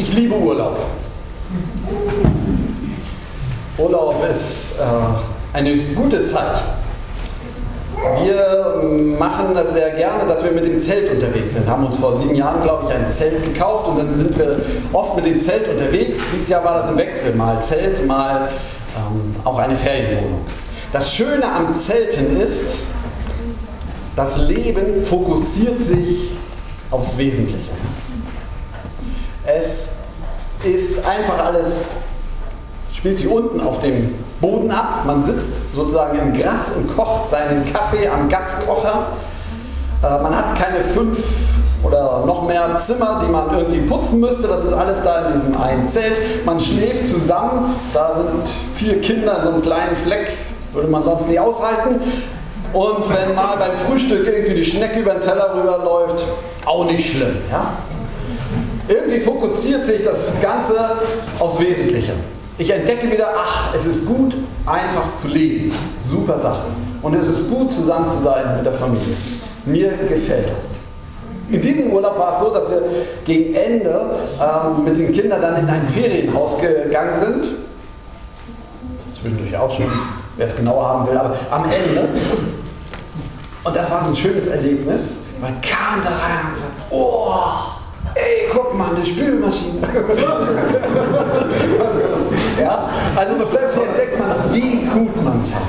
ich liebe Urlaub. Urlaub ist äh, eine gute Zeit. Wir machen das sehr gerne, dass wir mit dem Zelt unterwegs sind. Haben uns vor sieben Jahren, glaube ich, ein Zelt gekauft und dann sind wir oft mit dem Zelt unterwegs. Dieses Jahr war das im Wechsel, mal Zelt, mal ähm, auch eine Ferienwohnung. Das Schöne am Zelten ist, das Leben fokussiert sich aufs Wesentliche. Es ist einfach alles, spielt sich unten auf dem Boden ab. Man sitzt sozusagen im Gras und kocht seinen Kaffee am Gaskocher. Äh, man hat keine fünf oder noch mehr Zimmer, die man irgendwie putzen müsste. Das ist alles da in diesem einen Zelt. Man schläft zusammen. Da sind vier Kinder in so einem kleinen Fleck. Würde man sonst nicht aushalten. Und wenn mal beim Frühstück irgendwie die Schnecke über den Teller rüberläuft, auch nicht schlimm. Ja? Irgendwie fokussiert sich das Ganze aufs Wesentliche. Ich entdecke wieder, ach, es ist gut, einfach zu leben. Super Sache. Und es ist gut, zusammen zu sein mit der Familie. Mir gefällt das. In diesem Urlaub war es so, dass wir gegen Ende ähm, mit den Kindern dann in ein Ferienhaus gegangen sind. Zwischendurch auch schon, wer es genauer haben will, aber am Ende. Und das war so ein schönes Erlebnis. Man kam da rein und gesagt, oh, ey, guck mal, eine Spülmaschine. also, ja, also plötzlich entdeckt man, wie gut man es hat.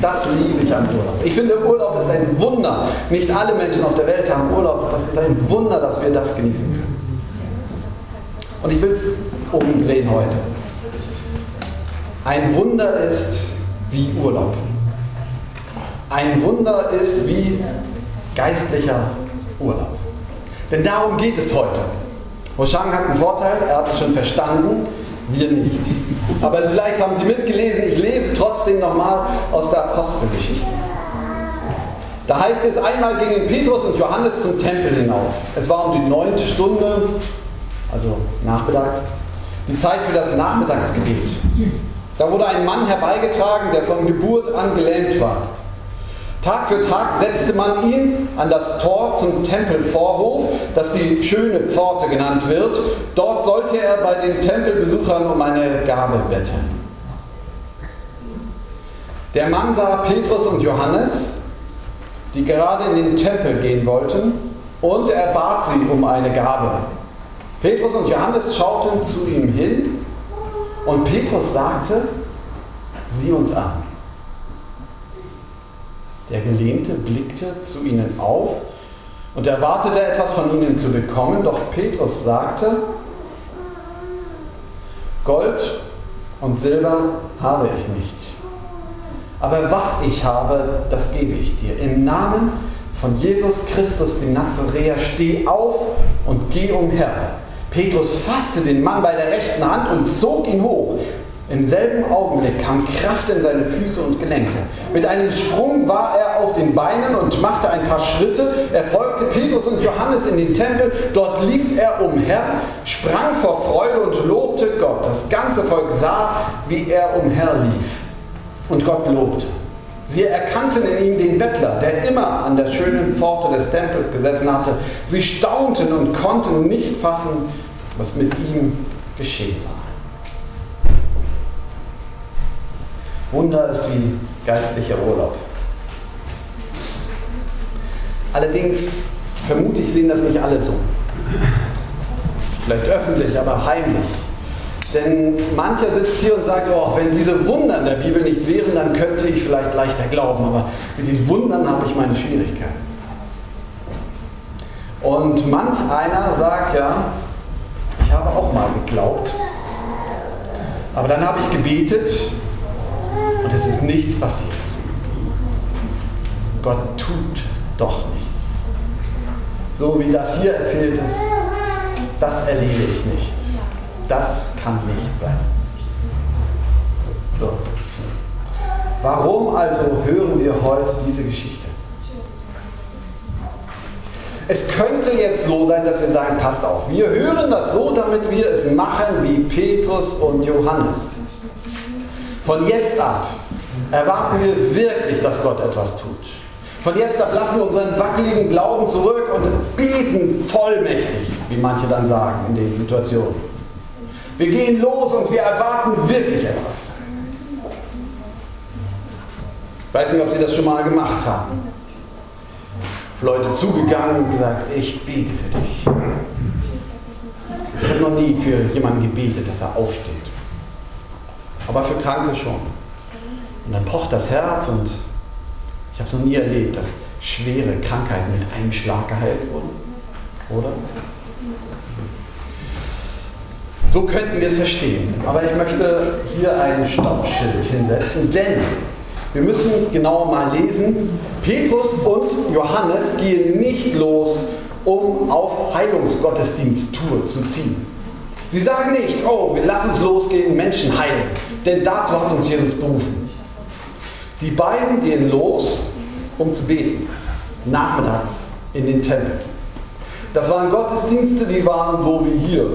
Das liebe ich am Urlaub. Ich finde, Urlaub ist ein Wunder. Nicht alle Menschen auf der Welt haben Urlaub. Das ist ein Wunder, dass wir das genießen können. Und ich will es umdrehen heute. Ein Wunder ist wie Urlaub. Ein Wunder ist wie geistlicher Urlaub. Denn darum geht es heute. Hoshang hat einen Vorteil, er hat es schon verstanden, wir nicht. Aber vielleicht haben Sie mitgelesen, ich lese trotzdem nochmal aus der Apostelgeschichte. Da heißt es, einmal gingen Petrus und Johannes zum Tempel hinauf. Es war um die neunte Stunde, also nachmittags, die Zeit für das Nachmittagsgebet. Da wurde ein Mann herbeigetragen, der von Geburt an gelähmt war. Tag für Tag setzte man ihn an das Tor zum Tempelvorhof, das die schöne Pforte genannt wird. Dort sollte er bei den Tempelbesuchern um eine Gabe betteln. Der Mann sah Petrus und Johannes, die gerade in den Tempel gehen wollten, und er bat sie um eine Gabe. Petrus und Johannes schauten zu ihm hin und Petrus sagte, sieh uns an. Der Gelähmte blickte zu ihnen auf und erwartete etwas von ihnen zu bekommen, doch Petrus sagte, Gold und Silber habe ich nicht. Aber was ich habe, das gebe ich dir. Im Namen von Jesus Christus, dem Nazaräer, steh auf und geh umher. Petrus fasste den Mann bei der rechten Hand und zog ihn hoch. Im selben Augenblick kam Kraft in seine Füße und Gelenke. Mit einem Sprung war er auf den Beinen und machte ein paar Schritte. Er folgte Petrus und Johannes in den Tempel. Dort lief er umher, sprang vor Freude und lobte Gott. Das ganze Volk sah, wie er umherlief und Gott lobte. Sie erkannten in ihm den Bettler, der immer an der schönen Pforte des Tempels gesessen hatte. Sie staunten und konnten nicht fassen, was mit ihm geschehen war. Wunder ist wie geistlicher Urlaub. Allerdings vermute ich, sehen das nicht alle so. Vielleicht öffentlich, aber heimlich. Denn mancher sitzt hier und sagt, oh, wenn diese Wunder in der Bibel nicht wären, dann könnte ich vielleicht leichter glauben, aber mit den Wundern habe ich meine Schwierigkeiten. Und manch einer sagt ja, ich habe auch mal geglaubt, aber dann habe ich gebetet und es ist nichts passiert. Gott tut doch nichts. So wie das hier erzählt ist, das erlebe ich nicht. Das kann nicht sein. So. Warum also hören wir heute diese Geschichte? Es könnte jetzt so sein, dass wir sagen, passt auf, wir hören das so, damit wir es machen wie Petrus und Johannes. Von jetzt ab erwarten wir wirklich, dass Gott etwas tut. Von jetzt ab lassen wir unseren wackeligen Glauben zurück und beten vollmächtig, wie manche dann sagen in den Situationen. Wir gehen los und wir erwarten wirklich etwas. Ich weiß nicht, ob Sie das schon mal gemacht haben. Auf Leute zugegangen und gesagt, ich bete für dich. Ich habe noch nie für jemanden gebetet, dass er aufsteht. Aber für Kranke schon. Und dann pocht das Herz und ich habe es noch nie erlebt, dass schwere Krankheiten mit einem Schlag geheilt wurden. Oder? So könnten wir es verstehen. Aber ich möchte hier ein Stoppschild hinsetzen, denn wir müssen genauer mal lesen. Petrus und Johannes gehen nicht los, um auf Heilungsgottesdiensttour zu ziehen. Sie sagen nicht, oh, wir lassen uns losgehen, Menschen heilen, denn dazu hat uns Jesus berufen. Die beiden gehen los, um zu beten, nachmittags in den Tempel. Das waren Gottesdienste, die waren so wie hier.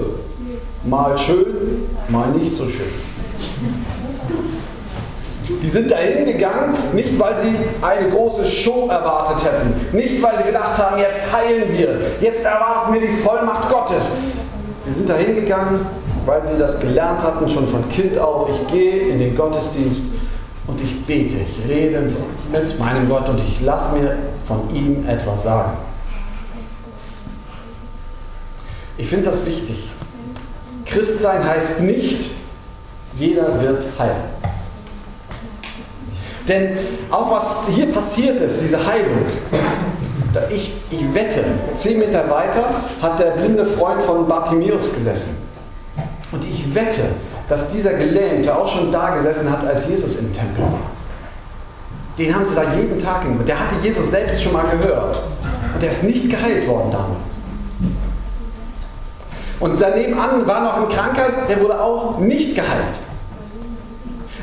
Mal schön, mal nicht so schön. Die sind dahin gegangen, nicht weil sie eine große Show erwartet hätten, nicht weil sie gedacht haben, jetzt heilen wir, jetzt erwarten wir die Vollmacht Gottes. Die sind dahin gegangen, weil sie das gelernt hatten, schon von Kind auf. Ich gehe in den Gottesdienst und ich bete, ich rede mit meinem Gott und ich lasse mir von ihm etwas sagen. Ich finde das wichtig. Christsein heißt nicht, jeder wird heilen. Denn auch was hier passiert ist, diese Heilung, ich, ich wette, zehn Meter weiter hat der blinde Freund von Bartimäus gesessen. Wette, dass dieser Gelähmte auch schon da gesessen hat, als Jesus im Tempel war. Den haben sie da jeden Tag hin. Der hatte Jesus selbst schon mal gehört. Und der ist nicht geheilt worden damals. Und daneben an war noch ein Kranker, der wurde auch nicht geheilt.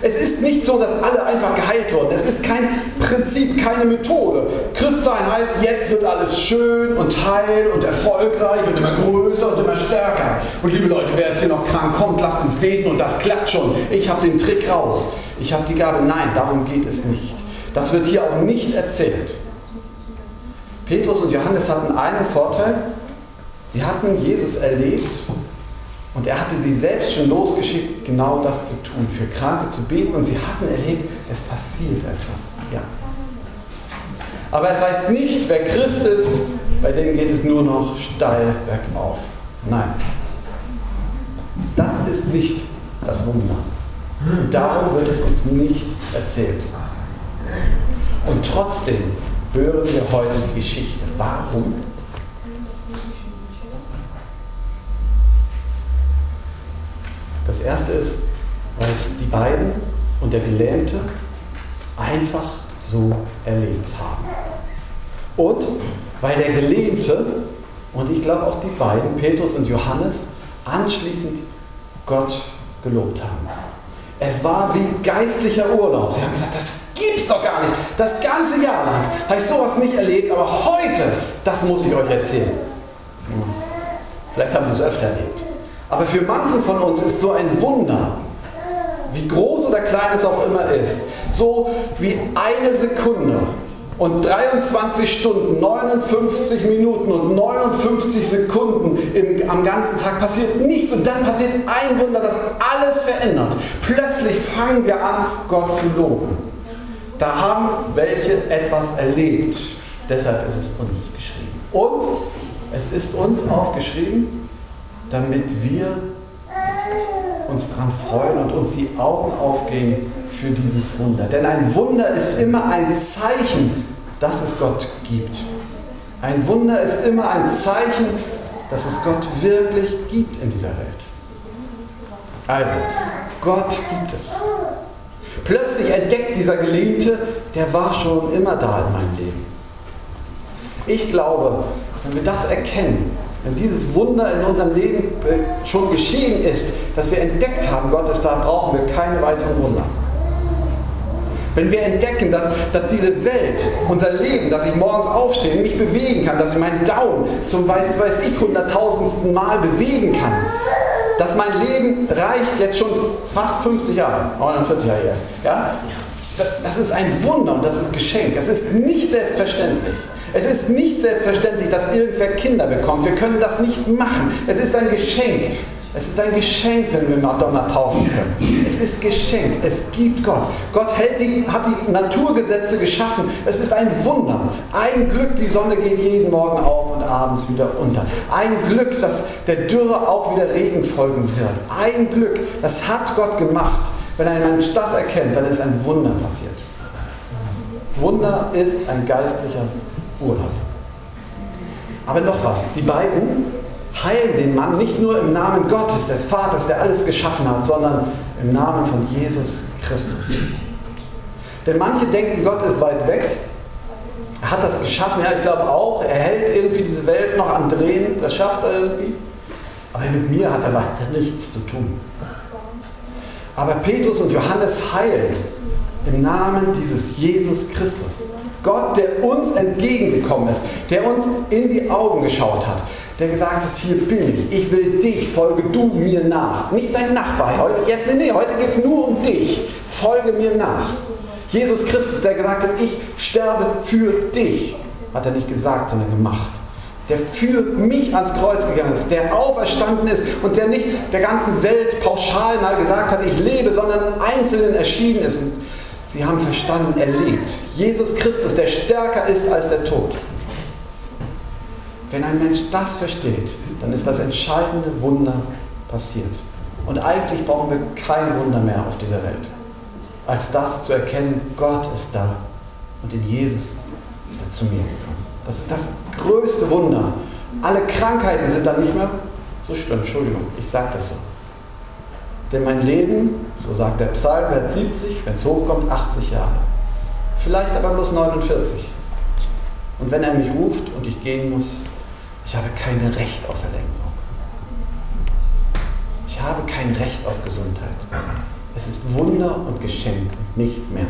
Es ist nicht so, dass alle einfach geheilt wurden. Es ist kein Prinzip, keine Methode. Christsein heißt, jetzt wird alles schön und heil und erfolgreich und immer größer und immer stärker. Und liebe Leute, wer ist hier noch krank, kommt, lasst uns beten und das klappt schon. Ich habe den Trick raus. Ich habe die Gabe. Nein, darum geht es nicht. Das wird hier auch nicht erzählt. Petrus und Johannes hatten einen Vorteil. Sie hatten Jesus erlebt und er hatte sie selbst schon losgeschickt, genau das zu tun, für Kranke zu beten. Und sie hatten erlebt, es passiert etwas. Ja. Aber es heißt nicht, wer Christ ist, bei dem geht es nur noch steil bergauf. Nein. Das ist nicht das Wunder. Darum wird es uns nicht erzählt. Und trotzdem hören wir heute die Geschichte. Warum? Das erste ist, weil es die beiden und der Gelähmte einfach so erlebt haben. Und weil der Gelähmte und ich glaube auch die beiden, Petrus und Johannes, anschließend Gott gelobt haben. Es war wie geistlicher Urlaub. Sie haben gesagt, das gibt's doch gar nicht. Das ganze Jahr lang habe ich sowas nicht erlebt, aber heute, das muss ich euch erzählen. Hm. Vielleicht haben Sie es öfter erlebt. Aber für manchen von uns ist so ein Wunder, wie groß oder klein es auch immer ist, so wie eine Sekunde und 23 Stunden, 59 Minuten und 59 Sekunden im, am ganzen Tag passiert nichts und dann passiert ein Wunder, das alles verändert. Plötzlich fangen wir an, Gott zu loben. Da haben welche etwas erlebt. Deshalb ist es uns geschrieben. Und es ist uns aufgeschrieben, damit wir uns daran freuen und uns die Augen aufgehen für dieses Wunder. Denn ein Wunder ist immer ein Zeichen, dass es Gott gibt. Ein Wunder ist immer ein Zeichen, dass es Gott wirklich gibt in dieser Welt. Also, Gott gibt es. Plötzlich entdeckt dieser Gelähmte, der war schon immer da in meinem Leben. Ich glaube, wenn wir das erkennen, wenn dieses Wunder in unserem Leben äh, schon geschehen ist, dass wir entdeckt haben, Gott ist da, brauchen wir keine weiteren Wunder. Wenn wir entdecken, dass, dass diese Welt, unser Leben, dass ich morgens aufstehe, mich bewegen kann, dass ich meinen Daumen zum weiß, weiß ich hunderttausendsten Mal bewegen kann, dass mein Leben reicht jetzt schon fast 50 Jahre, 49 Jahre erst, ja? Das ist ein Wunder und das ist Geschenk. Es ist nicht selbstverständlich. Es ist nicht selbstverständlich, dass irgendwer Kinder bekommt. Wir können das nicht machen. Es ist ein Geschenk. Es ist ein Geschenk, wenn wir Madonna taufen können. Es ist Geschenk. Es gibt Gott. Gott die, hat die Naturgesetze geschaffen. Es ist ein Wunder. Ein Glück, die Sonne geht jeden Morgen auf und abends wieder unter. Ein Glück, dass der Dürre auch wieder Regen folgen wird. Ein Glück, das hat Gott gemacht. Wenn ein Mensch das erkennt, dann ist ein Wunder passiert. Wunder ist ein geistlicher Urlaub. Aber noch was, die beiden heilen den Mann nicht nur im Namen Gottes, des Vaters, der alles geschaffen hat, sondern im Namen von Jesus Christus. Denn manche denken, Gott ist weit weg. Er hat das geschaffen, ja, ich glaube auch. Er hält irgendwie diese Welt noch am Drehen, das schafft er irgendwie. Aber mit mir hat er weiter nichts zu tun. Aber Petrus und Johannes heilen im Namen dieses Jesus Christus. Gott, der uns entgegengekommen ist, der uns in die Augen geschaut hat, der gesagt hat, hier bin ich, ich will dich, folge du mir nach. Nicht dein Nachbar, heute, nee, nee, heute geht es nur um dich, folge mir nach. Jesus Christus, der gesagt hat, ich sterbe für dich, hat er nicht gesagt, sondern gemacht. Der für mich ans Kreuz gegangen ist, der auferstanden ist und der nicht der ganzen Welt pauschal mal gesagt hat, ich lebe, sondern einzelnen erschienen ist. Und sie haben verstanden, er lebt. Jesus Christus, der stärker ist als der Tod. Wenn ein Mensch das versteht, dann ist das entscheidende Wunder passiert. Und eigentlich brauchen wir kein Wunder mehr auf dieser Welt, als das zu erkennen, Gott ist da und in Jesus ist er zu mir gekommen. Das ist das größte Wunder. Alle Krankheiten sind dann nicht mehr so schlimm. Entschuldigung, ich sage das so. Denn mein Leben, so sagt der Psalm, wird 70, wenn es hochkommt, 80 Jahre. Vielleicht aber bloß 49. Und wenn er mich ruft und ich gehen muss, ich habe kein Recht auf Verlängerung. Ich habe kein Recht auf Gesundheit. Es ist Wunder und Geschenk und nicht mehr.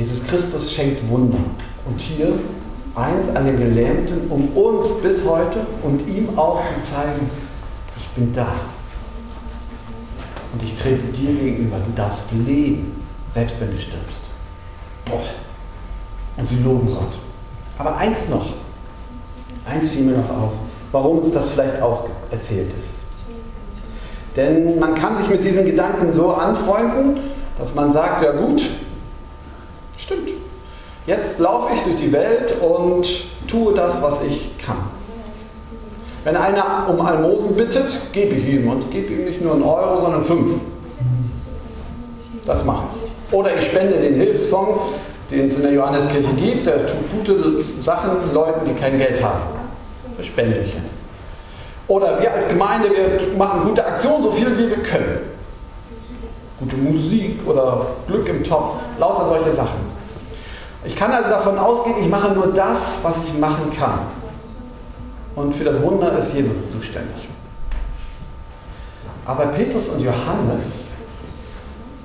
Jesus Christus schenkt Wunder. Und hier eins an den Gelähmten, um uns bis heute und ihm auch zu zeigen, ich bin da. Und ich trete dir gegenüber. Du darfst leben selbst wenn du stirbst. Boah. Und sie loben Gott. Aber eins noch, eins fiel mir noch auf, warum uns das vielleicht auch erzählt ist. Denn man kann sich mit diesem Gedanken so anfreunden, dass man sagt, ja gut, stimmt. Jetzt laufe ich durch die Welt und tue das, was ich kann. Wenn einer um Almosen bittet, gebe ich ihm und gebe ihm nicht nur einen Euro, sondern fünf. Das mache ich. Oder ich spende den Hilfsfonds, den es in der Johanneskirche gibt, der tut gute Sachen Leuten, die kein Geld haben. Das spende ich. Oder wir als Gemeinde, wir machen gute Aktionen, so viel wie wir können. Gute Musik oder Glück im Topf, lauter solche Sachen. Ich kann also davon ausgehen, ich mache nur das, was ich machen kann. Und für das Wunder ist Jesus zuständig. Aber Petrus und Johannes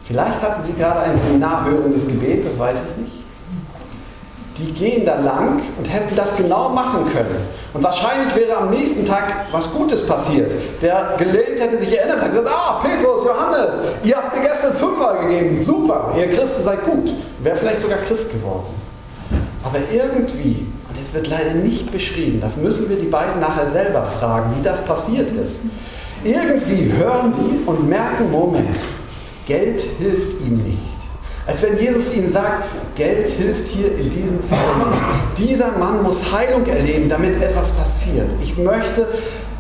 Vielleicht hatten sie gerade ein seminarhörendes Gebet, das weiß ich nicht. Die gehen da lang und hätten das genau machen können. Und wahrscheinlich wäre am nächsten Tag was Gutes passiert. Der Gelähmt hätte sich erinnert, hat gesagt, ah, Petrus, Johannes, ihr habt mir gestern fünfmal gegeben, super, ihr Christen seid gut. Wäre vielleicht sogar Christ geworden. Aber irgendwie, und es wird leider nicht beschrieben, das müssen wir die beiden nachher selber fragen, wie das passiert ist. Irgendwie hören die und merken, Moment, Geld hilft ihm nicht. Als wenn Jesus ihnen sagt, Geld hilft hier in diesem Fall nicht. Dieser Mann muss Heilung erleben, damit etwas passiert. Ich möchte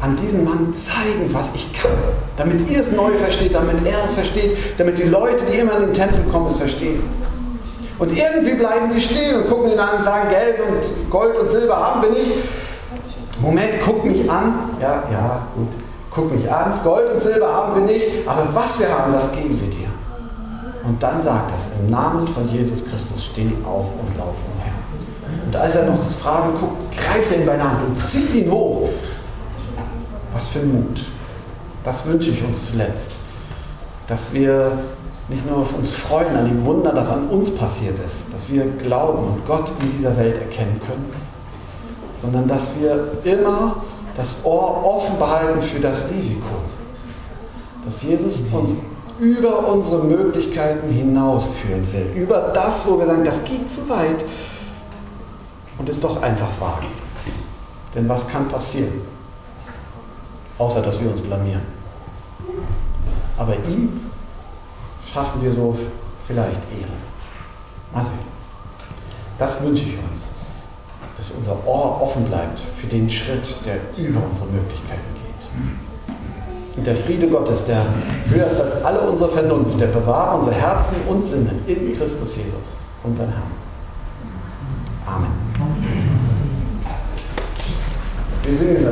an diesem Mann zeigen, was ich kann. Damit ihr es neu versteht, damit er es versteht, damit die Leute, die immer in den Tempel kommen, es verstehen. Und irgendwie bleiben sie stehen und gucken ihn an und sagen, Geld und Gold und Silber haben wir nicht. Moment, guck mich an. Ja, ja, gut guck mich an, Gold und Silber haben wir nicht, aber was wir haben, das geben wir dir. Und dann sagt er, im Namen von Jesus Christus, steh auf und lauf umher. Und als er noch Fragen guckt, greift er ihn bei der Hand und zieht ihn hoch. Was für Mut. Das wünsche ich uns zuletzt. Dass wir nicht nur auf uns freuen an dem Wunder, das an uns passiert ist, dass wir glauben und Gott in dieser Welt erkennen können, sondern dass wir immer das Ohr offen behalten für das Risiko, dass Jesus uns über unsere Möglichkeiten hinausführen will, über das, wo wir sagen, das geht zu weit. und es doch einfach wagen. Denn was kann passieren? Außer dass wir uns blamieren. Aber ihm schaffen wir so vielleicht Ehre. Sehen. Das wünsche ich uns, dass unser Ohr offen bleibt für den Schritt, der über unsere Möglichkeiten geht. Und der Friede Gottes, der höher ist als alle unsere Vernunft, der bewahrt unsere Herzen und Sinne in Christus Jesus, unseren Herrn. Amen. Wir singen das.